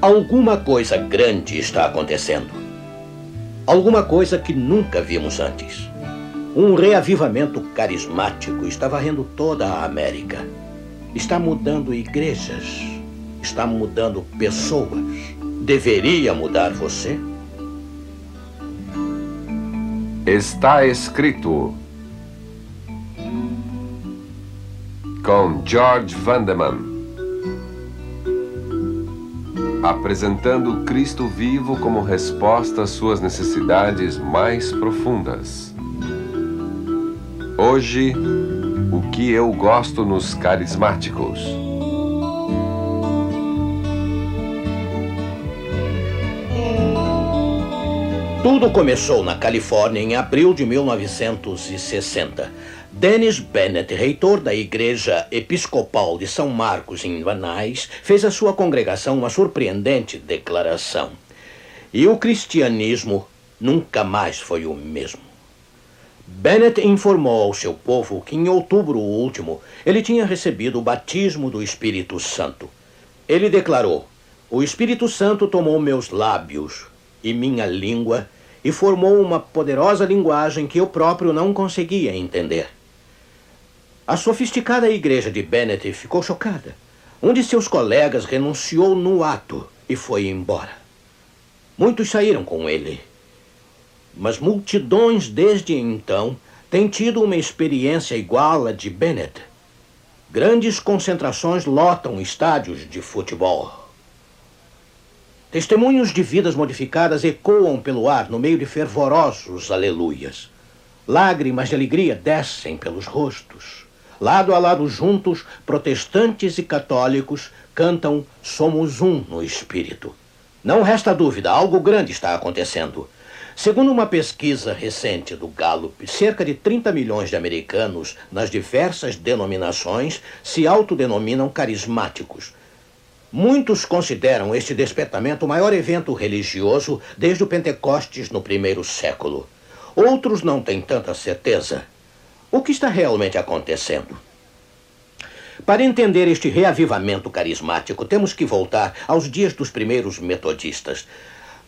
Alguma coisa grande está acontecendo. Alguma coisa que nunca vimos antes. Um reavivamento carismático está varrendo toda a América. Está mudando igrejas. Está mudando pessoas. Deveria mudar você? Está escrito com George Vandeman apresentando Cristo vivo como resposta às suas necessidades mais profundas. Hoje, o que eu gosto nos carismáticos. Tudo começou na Califórnia em abril de 1960. Dennis Bennett, reitor da Igreja Episcopal de São Marcos, em Vanais, fez à sua congregação uma surpreendente declaração. E o cristianismo nunca mais foi o mesmo. Bennett informou ao seu povo que em outubro último ele tinha recebido o batismo do Espírito Santo. Ele declarou: O Espírito Santo tomou meus lábios e minha língua e formou uma poderosa linguagem que eu próprio não conseguia entender. A sofisticada igreja de Bennett ficou chocada. Um de seus colegas renunciou no ato e foi embora. Muitos saíram com ele. Mas multidões desde então têm tido uma experiência igual à de Bennett. Grandes concentrações lotam estádios de futebol. Testemunhos de vidas modificadas ecoam pelo ar no meio de fervorosos aleluias. Lágrimas de alegria descem pelos rostos. Lado a lado juntos, protestantes e católicos cantam Somos um no Espírito. Não resta dúvida, algo grande está acontecendo. Segundo uma pesquisa recente do Gallup, cerca de 30 milhões de americanos nas diversas denominações se autodenominam carismáticos Muitos consideram este despertamento o maior evento religioso desde o Pentecostes no primeiro século. Outros não têm tanta certeza. O que está realmente acontecendo? Para entender este reavivamento carismático, temos que voltar aos dias dos primeiros metodistas.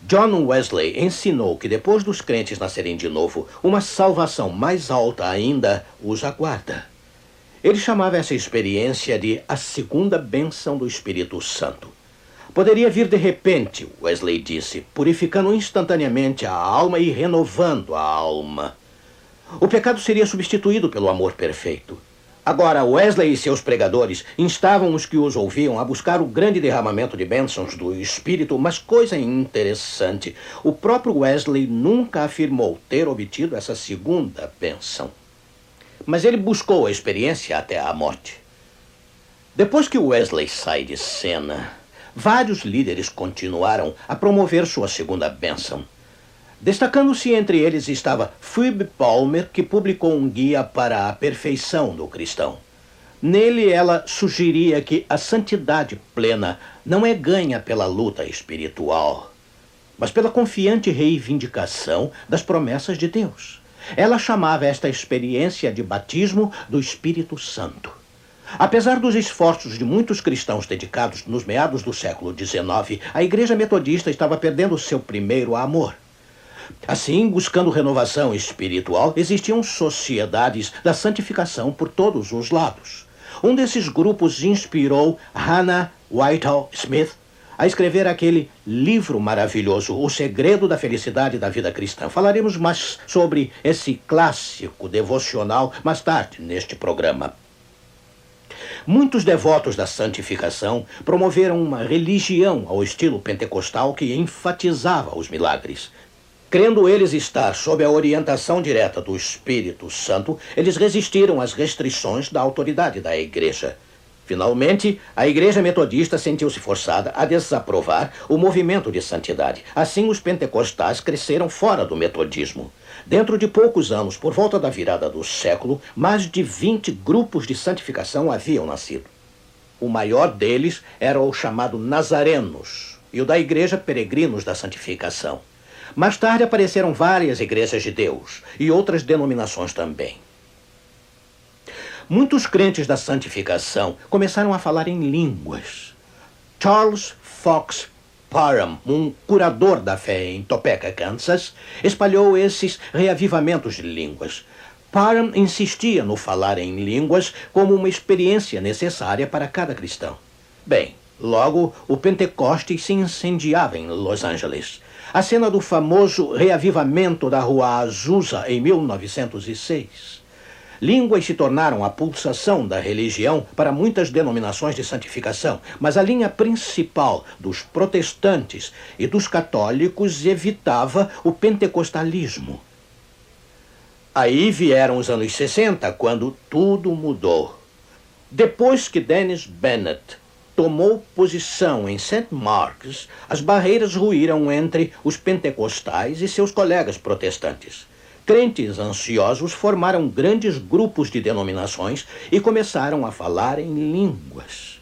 John Wesley ensinou que depois dos crentes nascerem de novo, uma salvação mais alta ainda os aguarda. Ele chamava essa experiência de a segunda bênção do Espírito Santo. Poderia vir de repente, Wesley disse, purificando instantaneamente a alma e renovando a alma. O pecado seria substituído pelo amor perfeito. Agora, Wesley e seus pregadores instavam os que os ouviam a buscar o grande derramamento de bênçãos do Espírito, mas coisa interessante, o próprio Wesley nunca afirmou ter obtido essa segunda bênção mas ele buscou a experiência até a morte. Depois que Wesley sai de cena, vários líderes continuaram a promover sua segunda bênção. Destacando-se entre eles estava Phoebe Palmer, que publicou um guia para a perfeição do cristão. Nele ela sugeria que a santidade plena não é ganha pela luta espiritual, mas pela confiante reivindicação das promessas de Deus. Ela chamava esta experiência de batismo do Espírito Santo. Apesar dos esforços de muitos cristãos dedicados nos meados do século XIX, a Igreja Metodista estava perdendo seu primeiro amor. Assim, buscando renovação espiritual, existiam sociedades da santificação por todos os lados. Um desses grupos inspirou Hannah Whitehall Smith a escrever aquele livro maravilhoso, O Segredo da Felicidade da Vida Cristã. Falaremos mais sobre esse clássico devocional mais tarde neste programa. Muitos devotos da santificação promoveram uma religião ao estilo pentecostal que enfatizava os milagres. Crendo eles estar sob a orientação direta do Espírito Santo, eles resistiram às restrições da autoridade da Igreja. Finalmente, a Igreja Metodista sentiu-se forçada a desaprovar o movimento de santidade. Assim, os pentecostais cresceram fora do metodismo. Dentro de poucos anos, por volta da virada do século, mais de 20 grupos de santificação haviam nascido. O maior deles era o chamado Nazarenos e o da Igreja Peregrinos da Santificação. Mais tarde apareceram várias igrejas de Deus e outras denominações também. Muitos crentes da santificação começaram a falar em línguas. Charles Fox Parham, um curador da fé em Topeka, Kansas, espalhou esses reavivamentos de línguas. Parham insistia no falar em línguas como uma experiência necessária para cada cristão. Bem, logo o Pentecostes se incendiava em Los Angeles. A cena do famoso reavivamento da Rua Azusa em 1906. Línguas se tornaram a pulsação da religião para muitas denominações de santificação, mas a linha principal dos protestantes e dos católicos evitava o pentecostalismo. Aí vieram os anos 60, quando tudo mudou. Depois que Dennis Bennett tomou posição em St. Mark's, as barreiras ruíram entre os pentecostais e seus colegas protestantes. Crentes ansiosos formaram grandes grupos de denominações e começaram a falar em línguas.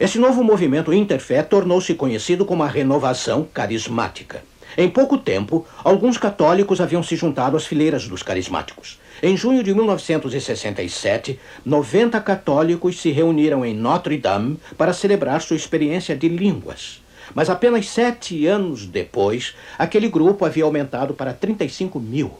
Esse novo movimento interfé tornou-se conhecido como a renovação carismática. Em pouco tempo, alguns católicos haviam se juntado às fileiras dos carismáticos. Em junho de 1967, 90 católicos se reuniram em Notre Dame para celebrar sua experiência de línguas. Mas apenas sete anos depois, aquele grupo havia aumentado para 35 mil.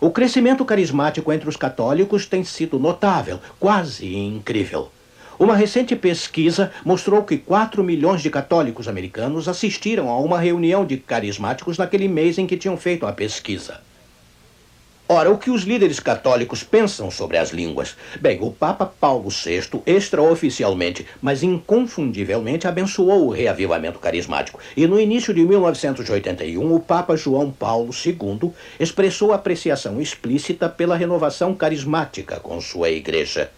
O crescimento carismático entre os católicos tem sido notável, quase incrível. Uma recente pesquisa mostrou que 4 milhões de católicos americanos assistiram a uma reunião de carismáticos naquele mês em que tinham feito a pesquisa. Ora, o que os líderes católicos pensam sobre as línguas? Bem, o Papa Paulo VI, extraoficialmente, mas inconfundivelmente, abençoou o reavivamento carismático. E no início de 1981, o Papa João Paulo II expressou apreciação explícita pela renovação carismática com sua igreja.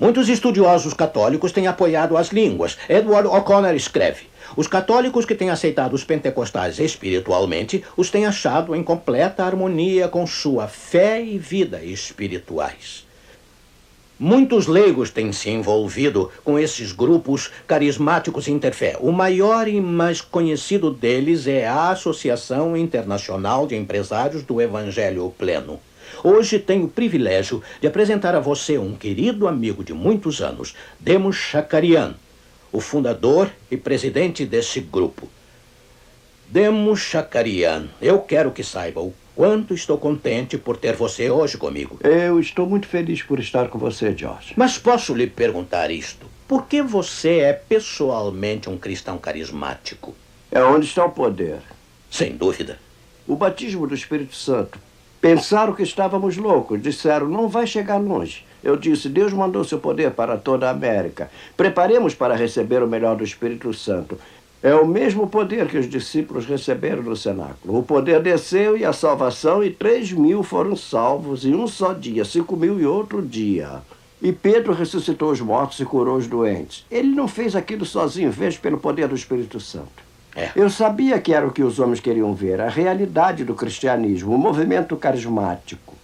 Muitos estudiosos católicos têm apoiado as línguas. Edward O'Connor escreve. Os católicos que têm aceitado os pentecostais espiritualmente os têm achado em completa harmonia com sua fé e vida espirituais. Muitos leigos têm se envolvido com esses grupos carismáticos interfé. O maior e mais conhecido deles é a Associação Internacional de Empresários do Evangelho Pleno. Hoje tenho o privilégio de apresentar a você um querido amigo de muitos anos, Demos Chakarian o fundador e presidente desse grupo. Demo Chacarian, eu quero que saiba o quanto estou contente por ter você hoje comigo. Eu estou muito feliz por estar com você, George. Mas posso lhe perguntar isto? Por que você é pessoalmente um cristão carismático? É onde está o poder. Sem dúvida. O batismo do Espírito Santo. Pensaram que estávamos loucos. Disseram, não vai chegar longe. Eu disse: Deus mandou seu poder para toda a América. Preparemos para receber o melhor do Espírito Santo. É o mesmo poder que os discípulos receberam no cenáculo. O poder desceu e a salvação, e três mil foram salvos em um só dia, cinco mil em outro dia. E Pedro ressuscitou os mortos e curou os doentes. Ele não fez aquilo sozinho, fez pelo poder do Espírito Santo. É. Eu sabia que era o que os homens queriam ver, a realidade do cristianismo, o movimento carismático.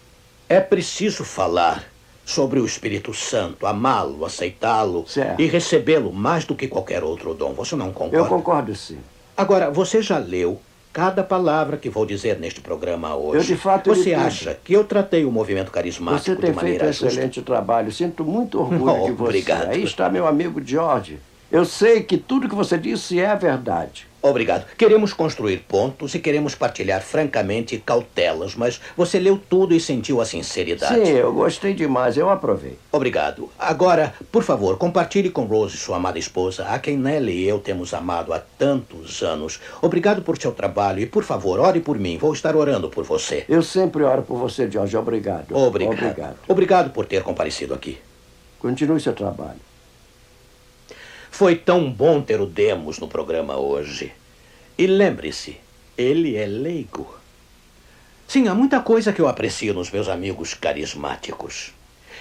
É preciso falar sobre o Espírito Santo, amá-lo, aceitá-lo e recebê-lo mais do que qualquer outro dom. Você não concorda? Eu concordo, sim. Agora, você já leu cada palavra que vou dizer neste programa hoje. Eu, de fato, Você acha que eu tratei o movimento carismático você tem de maneira feito um excelente trabalho. Sinto muito orgulho oh, de você. Obrigado. Aí está meu amigo George. Eu sei que tudo que você disse é verdade. Obrigado. Queremos construir pontos e queremos partilhar francamente cautelas, mas você leu tudo e sentiu a sinceridade. Sim, eu gostei demais, eu aprovei. Obrigado. Agora, por favor, compartilhe com Rose, sua amada esposa, a quem Nelly e eu temos amado há tantos anos. Obrigado por seu trabalho e, por favor, ore por mim. Vou estar orando por você. Eu sempre oro por você, George. Obrigado. Obrigado. Obrigado, Obrigado por ter comparecido aqui. Continue seu trabalho. Foi tão bom ter o Demos no programa hoje. E lembre-se, ele é leigo. Sim, há muita coisa que eu aprecio nos meus amigos carismáticos.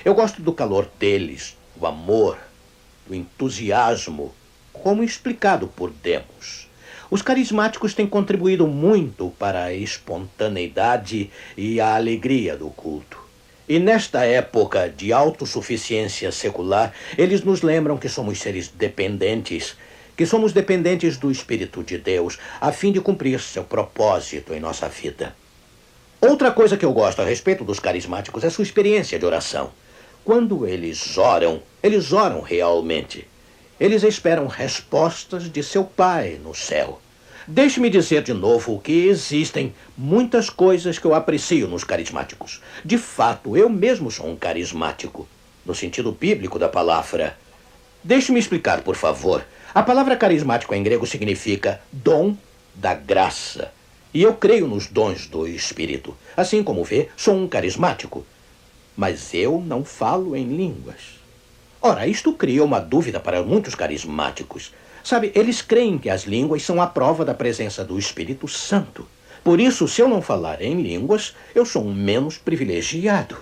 Eu gosto do calor deles, do amor, do entusiasmo, como explicado por Demos. Os carismáticos têm contribuído muito para a espontaneidade e a alegria do culto. E nesta época de autossuficiência secular, eles nos lembram que somos seres dependentes, que somos dependentes do Espírito de Deus, a fim de cumprir seu propósito em nossa vida. Outra coisa que eu gosto a respeito dos carismáticos é sua experiência de oração. Quando eles oram, eles oram realmente. Eles esperam respostas de seu pai no céu. Deixe-me dizer de novo que existem muitas coisas que eu aprecio nos carismáticos. De fato, eu mesmo sou um carismático, no sentido bíblico da palavra. Deixe-me explicar, por favor. A palavra carismático em grego significa dom da graça. E eu creio nos dons do Espírito. Assim como vê, sou um carismático. Mas eu não falo em línguas. Ora, isto cria uma dúvida para muitos carismáticos. Sabe, eles creem que as línguas são a prova da presença do Espírito Santo. Por isso, se eu não falar em línguas, eu sou um menos privilegiado.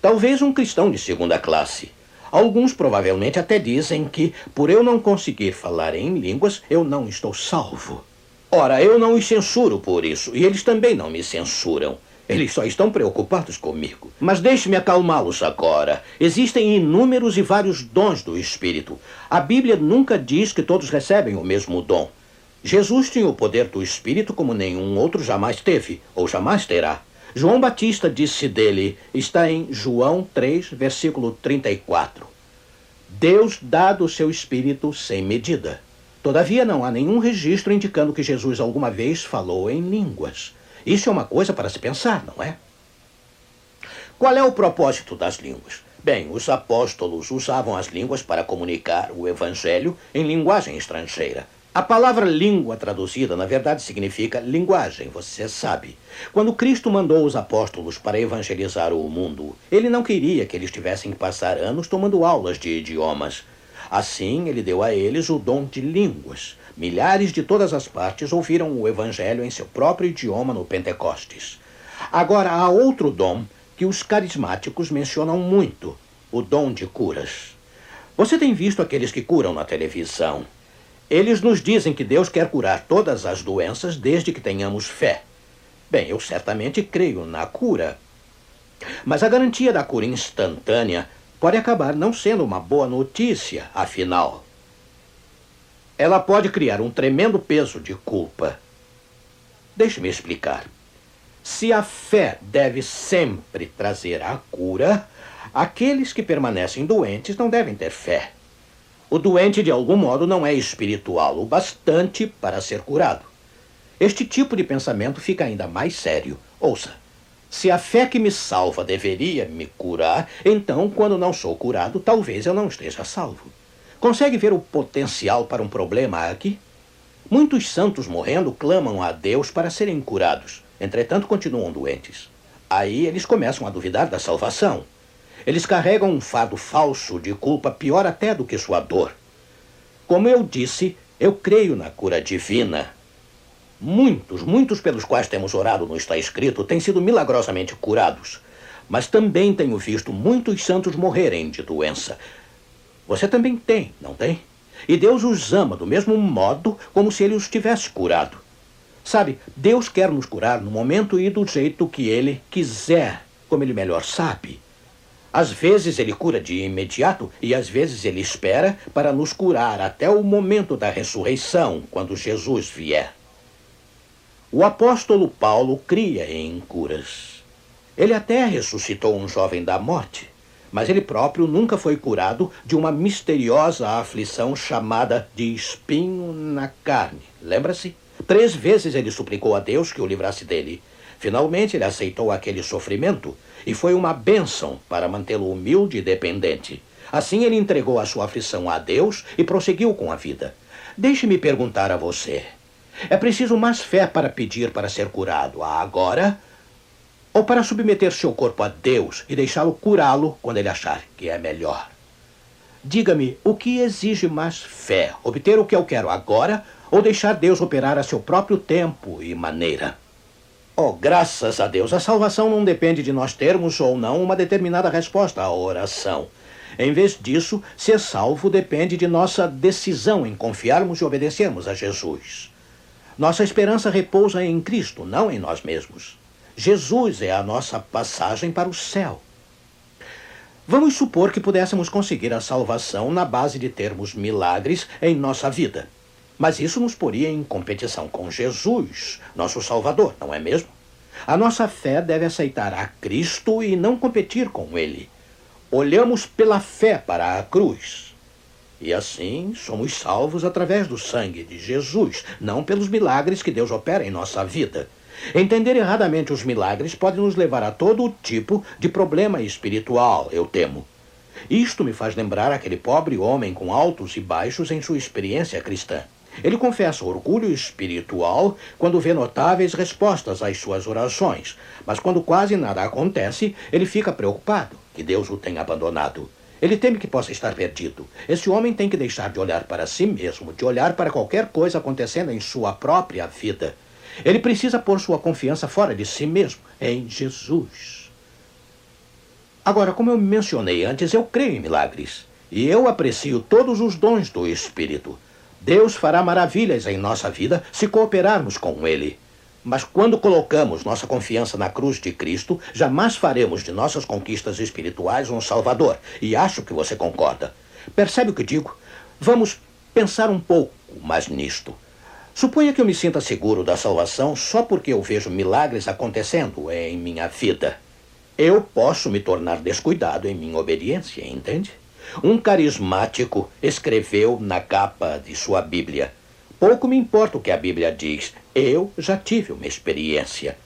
Talvez um cristão de segunda classe. Alguns provavelmente até dizem que, por eu não conseguir falar em línguas, eu não estou salvo. Ora, eu não os censuro por isso, e eles também não me censuram. Eles só estão preocupados comigo. Mas deixe-me acalmá-los agora. Existem inúmeros e vários dons do Espírito. A Bíblia nunca diz que todos recebem o mesmo dom. Jesus tinha o poder do Espírito como nenhum outro jamais teve, ou jamais terá. João Batista disse dele, está em João 3, versículo 34. Deus dá do seu Espírito sem medida. Todavia, não há nenhum registro indicando que Jesus alguma vez falou em línguas. Isso é uma coisa para se pensar, não é? Qual é o propósito das línguas? Bem, os apóstolos usavam as línguas para comunicar o evangelho em linguagem estrangeira. A palavra língua traduzida, na verdade, significa linguagem, você sabe. Quando Cristo mandou os apóstolos para evangelizar o mundo, ele não queria que eles tivessem que passar anos tomando aulas de idiomas. Assim, ele deu a eles o dom de línguas. Milhares de todas as partes ouviram o Evangelho em seu próprio idioma no Pentecostes. Agora há outro dom que os carismáticos mencionam muito: o dom de curas. Você tem visto aqueles que curam na televisão. Eles nos dizem que Deus quer curar todas as doenças desde que tenhamos fé. Bem, eu certamente creio na cura. Mas a garantia da cura instantânea pode acabar não sendo uma boa notícia, afinal ela pode criar um tremendo peso de culpa. Deixe-me explicar. Se a fé deve sempre trazer a cura, aqueles que permanecem doentes não devem ter fé. O doente, de algum modo, não é espiritual o bastante para ser curado. Este tipo de pensamento fica ainda mais sério. Ouça. Se a fé que me salva deveria me curar, então, quando não sou curado, talvez eu não esteja salvo. Consegue ver o potencial para um problema aqui? Muitos santos morrendo clamam a Deus para serem curados, entretanto continuam doentes. Aí eles começam a duvidar da salvação. Eles carregam um fado falso de culpa pior até do que sua dor. Como eu disse, eu creio na cura divina. Muitos, muitos pelos quais temos orado no está escrito, têm sido milagrosamente curados. Mas também tenho visto muitos santos morrerem de doença, você também tem, não tem? E Deus os ama do mesmo modo como se ele os tivesse curado. Sabe, Deus quer nos curar no momento e do jeito que ele quiser, como ele melhor sabe. Às vezes ele cura de imediato e às vezes ele espera para nos curar até o momento da ressurreição, quando Jesus vier. O apóstolo Paulo cria em curas. Ele até ressuscitou um jovem da morte mas ele próprio nunca foi curado de uma misteriosa aflição chamada de espinho na carne. Lembra-se? Três vezes ele suplicou a Deus que o livrasse dele. Finalmente ele aceitou aquele sofrimento e foi uma bênção para mantê-lo humilde e dependente. Assim ele entregou a sua aflição a Deus e prosseguiu com a vida. Deixe-me perguntar a você: é preciso mais fé para pedir para ser curado agora ou para submeter seu corpo a Deus e deixá-lo curá-lo quando ele achar que é melhor. Diga-me, o que exige mais fé? Obter o que eu quero agora ou deixar Deus operar a seu próprio tempo e maneira? Oh, graças a Deus, a salvação não depende de nós termos ou não uma determinada resposta à oração. Em vez disso, ser salvo depende de nossa decisão em confiarmos e obedecermos a Jesus. Nossa esperança repousa em Cristo, não em nós mesmos. Jesus é a nossa passagem para o céu. Vamos supor que pudéssemos conseguir a salvação na base de termos milagres em nossa vida. Mas isso nos poria em competição com Jesus, nosso Salvador, não é mesmo? A nossa fé deve aceitar a Cristo e não competir com Ele. Olhamos pela fé para a cruz. E assim somos salvos através do sangue de Jesus, não pelos milagres que Deus opera em nossa vida. Entender erradamente os milagres pode nos levar a todo tipo de problema espiritual, eu temo. Isto me faz lembrar aquele pobre homem com altos e baixos em sua experiência cristã. Ele confessa orgulho espiritual quando vê notáveis respostas às suas orações, mas quando quase nada acontece, ele fica preocupado que Deus o tenha abandonado. Ele teme que possa estar perdido. Esse homem tem que deixar de olhar para si mesmo, de olhar para qualquer coisa acontecendo em sua própria vida. Ele precisa pôr sua confiança fora de si mesmo, em Jesus. Agora, como eu mencionei antes, eu creio em milagres. E eu aprecio todos os dons do Espírito. Deus fará maravilhas em nossa vida se cooperarmos com Ele. Mas quando colocamos nossa confiança na cruz de Cristo, jamais faremos de nossas conquistas espirituais um Salvador. E acho que você concorda. Percebe o que digo? Vamos pensar um pouco mais nisto. Suponha que eu me sinta seguro da salvação só porque eu vejo milagres acontecendo em minha vida. Eu posso me tornar descuidado em minha obediência, entende? Um carismático escreveu na capa de sua Bíblia: Pouco me importa o que a Bíblia diz, eu já tive uma experiência.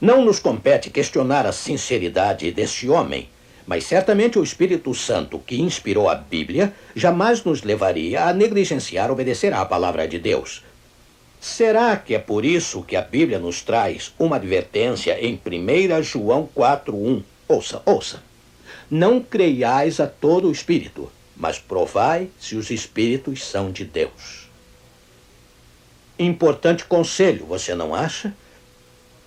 Não nos compete questionar a sinceridade desse homem, mas certamente o Espírito Santo que inspirou a Bíblia jamais nos levaria a negligenciar obedecer à palavra de Deus. Será que é por isso que a Bíblia nos traz uma advertência em 1 João 4:1? Ouça, ouça. Não creiais a todo o espírito, mas provai se os espíritos são de Deus. Importante conselho, você não acha?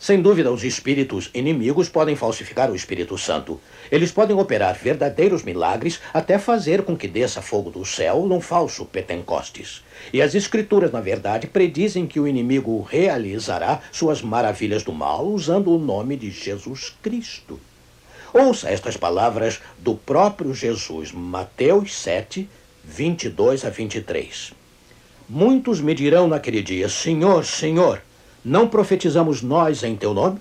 Sem dúvida, os espíritos inimigos podem falsificar o Espírito Santo. Eles podem operar verdadeiros milagres até fazer com que desça fogo do céu num falso Pentecostes. E as Escrituras, na verdade, predizem que o inimigo realizará suas maravilhas do mal usando o nome de Jesus Cristo. Ouça estas palavras do próprio Jesus, Mateus 7, 22 a 23. Muitos me dirão naquele dia: Senhor, Senhor, não profetizamos nós em teu nome?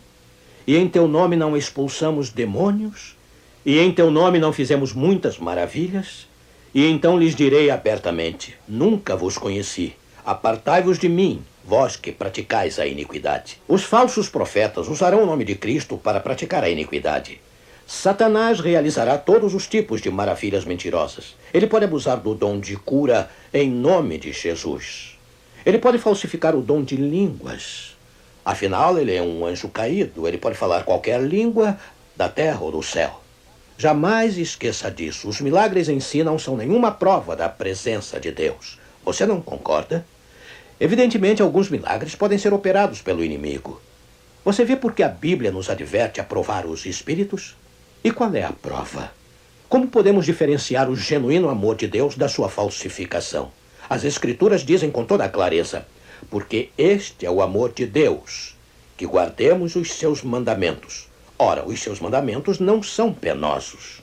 E em teu nome não expulsamos demônios? E em teu nome não fizemos muitas maravilhas? E então lhes direi abertamente: Nunca vos conheci. Apartai-vos de mim, vós que praticais a iniquidade. Os falsos profetas usarão o nome de Cristo para praticar a iniquidade. Satanás realizará todos os tipos de maravilhas mentirosas. Ele pode abusar do dom de cura em nome de Jesus. Ele pode falsificar o dom de línguas. Afinal, ele é um anjo caído. Ele pode falar qualquer língua da terra ou do céu. Jamais esqueça disso. Os milagres em si não são nenhuma prova da presença de Deus. Você não concorda? Evidentemente, alguns milagres podem ser operados pelo inimigo. Você vê por que a Bíblia nos adverte a provar os espíritos? E qual é a prova? Como podemos diferenciar o genuíno amor de Deus da sua falsificação? As Escrituras dizem com toda clareza: porque este é o amor de Deus, que guardemos os seus mandamentos. Ora, os seus mandamentos não são penosos.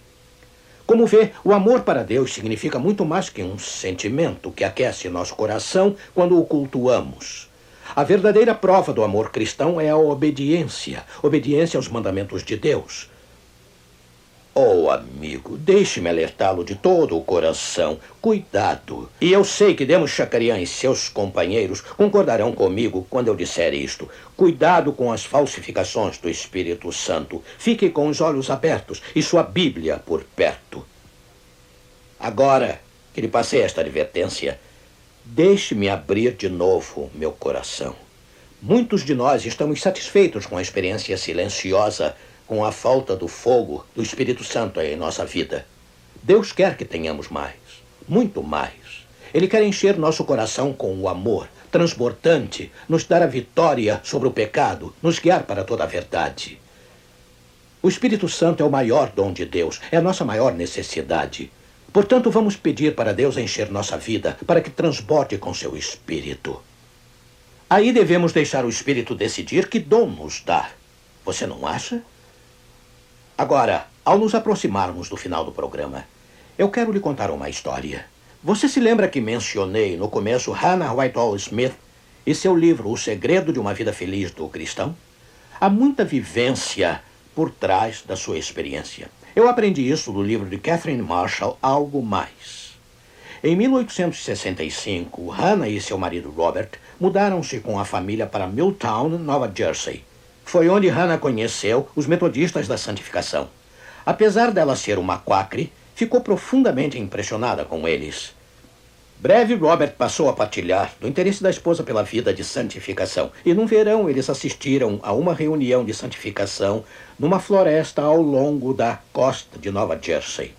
Como vê, o amor para Deus significa muito mais que um sentimento que aquece nosso coração quando o cultuamos. A verdadeira prova do amor cristão é a obediência obediência aos mandamentos de Deus. Oh, amigo, deixe-me alertá-lo de todo o coração. Cuidado. E eu sei que Demos Chacarian e seus companheiros concordarão comigo quando eu disser isto. Cuidado com as falsificações do Espírito Santo. Fique com os olhos abertos e sua Bíblia por perto. Agora que lhe passei esta advertência, deixe-me abrir de novo meu coração. Muitos de nós estamos satisfeitos com a experiência silenciosa com a falta do fogo do Espírito Santo em nossa vida. Deus quer que tenhamos mais, muito mais. Ele quer encher nosso coração com o amor transbordante, nos dar a vitória sobre o pecado, nos guiar para toda a verdade. O Espírito Santo é o maior dom de Deus, é a nossa maior necessidade. Portanto, vamos pedir para Deus encher nossa vida, para que transborde com seu Espírito. Aí devemos deixar o Espírito decidir que dom nos dar. Você não acha? Agora, ao nos aproximarmos do final do programa, eu quero lhe contar uma história. Você se lembra que mencionei no começo Hannah Whitehall Smith e seu livro O Segredo de uma Vida Feliz do Cristão? Há muita vivência por trás da sua experiência. Eu aprendi isso do livro de Catherine Marshall, Algo Mais. Em 1865, Hannah e seu marido Robert mudaram-se com a família para Milltown, Nova Jersey. Foi onde Hannah conheceu os metodistas da santificação. Apesar dela ser uma quacre, ficou profundamente impressionada com eles. Breve, Robert passou a partilhar do interesse da esposa pela vida de santificação. E num verão, eles assistiram a uma reunião de santificação numa floresta ao longo da costa de Nova Jersey.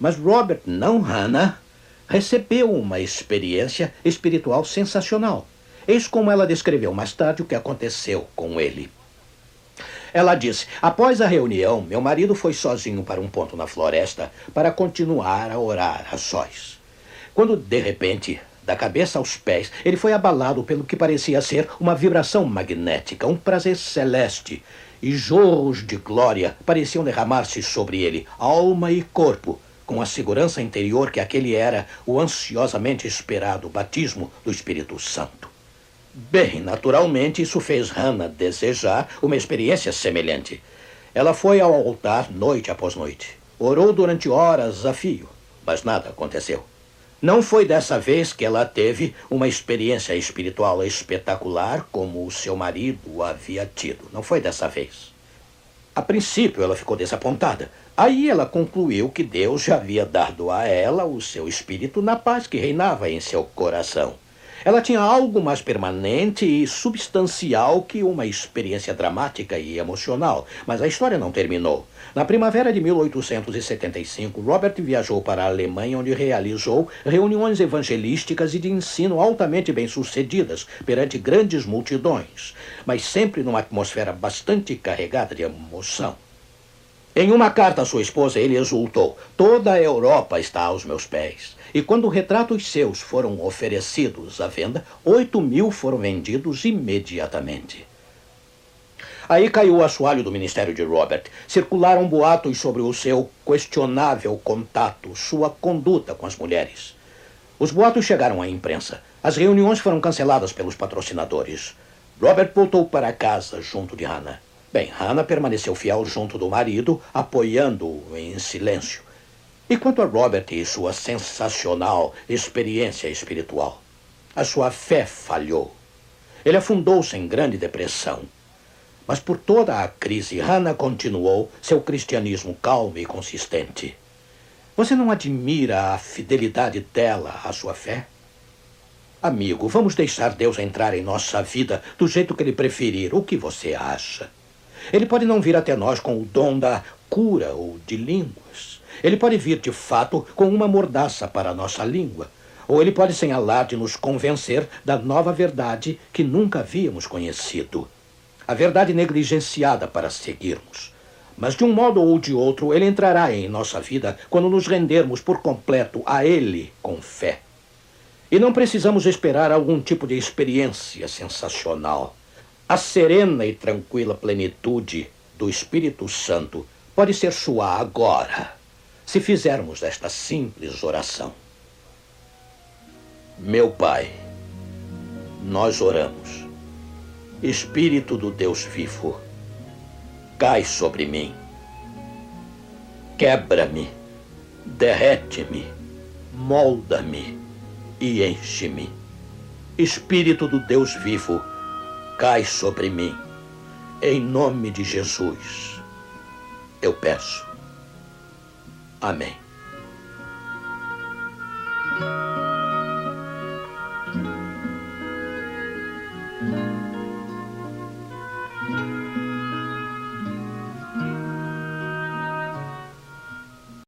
Mas Robert, não Hannah, recebeu uma experiência espiritual sensacional. Eis como ela descreveu mais tarde o que aconteceu com ele. Ela disse: Após a reunião, meu marido foi sozinho para um ponto na floresta para continuar a orar a sós. Quando, de repente, da cabeça aos pés, ele foi abalado pelo que parecia ser uma vibração magnética, um prazer celeste, e jorros de glória pareciam derramar-se sobre ele, alma e corpo, com a segurança interior que aquele era o ansiosamente esperado batismo do Espírito Santo. Bem, naturalmente, isso fez Hannah desejar uma experiência semelhante. Ela foi ao altar noite após noite. Orou durante horas a fio, mas nada aconteceu. Não foi dessa vez que ela teve uma experiência espiritual espetacular como o seu marido havia tido. Não foi dessa vez. A princípio, ela ficou desapontada. Aí ela concluiu que Deus já havia dado a ela o seu espírito na paz que reinava em seu coração. Ela tinha algo mais permanente e substancial que uma experiência dramática e emocional, mas a história não terminou. Na primavera de 1875, Robert viajou para a Alemanha, onde realizou reuniões evangelísticas e de ensino altamente bem-sucedidas perante grandes multidões, mas sempre numa atmosfera bastante carregada de emoção. Em uma carta à sua esposa, ele exultou: Toda a Europa está aos meus pés. E quando retratos seus foram oferecidos à venda, oito mil foram vendidos imediatamente. Aí caiu o assoalho do ministério de Robert. Circularam boatos sobre o seu questionável contato, sua conduta com as mulheres. Os boatos chegaram à imprensa. As reuniões foram canceladas pelos patrocinadores. Robert voltou para casa junto de Hannah. Bem, Hannah permaneceu fiel junto do marido, apoiando-o em silêncio. E quanto a Robert e sua sensacional experiência espiritual? A sua fé falhou. Ele afundou-se em grande depressão. Mas por toda a crise, Hannah continuou seu cristianismo calmo e consistente. Você não admira a fidelidade dela à sua fé? Amigo, vamos deixar Deus entrar em nossa vida do jeito que ele preferir. O que você acha? Ele pode não vir até nós com o dom da cura ou de línguas. Ele pode vir de fato com uma mordaça para a nossa língua, ou ele pode sem alarde nos convencer da nova verdade que nunca havíamos conhecido. A verdade negligenciada para seguirmos. Mas de um modo ou de outro, ele entrará em nossa vida quando nos rendermos por completo a ele com fé. E não precisamos esperar algum tipo de experiência sensacional. A serena e tranquila plenitude do Espírito Santo pode ser sua agora se fizermos esta simples oração. Meu Pai, nós oramos. Espírito do Deus vivo, cai sobre mim. Quebra-me, derrete-me, molda-me e enche-me. Espírito do Deus vivo, cai sobre mim. Em nome de Jesus, eu peço. Amém.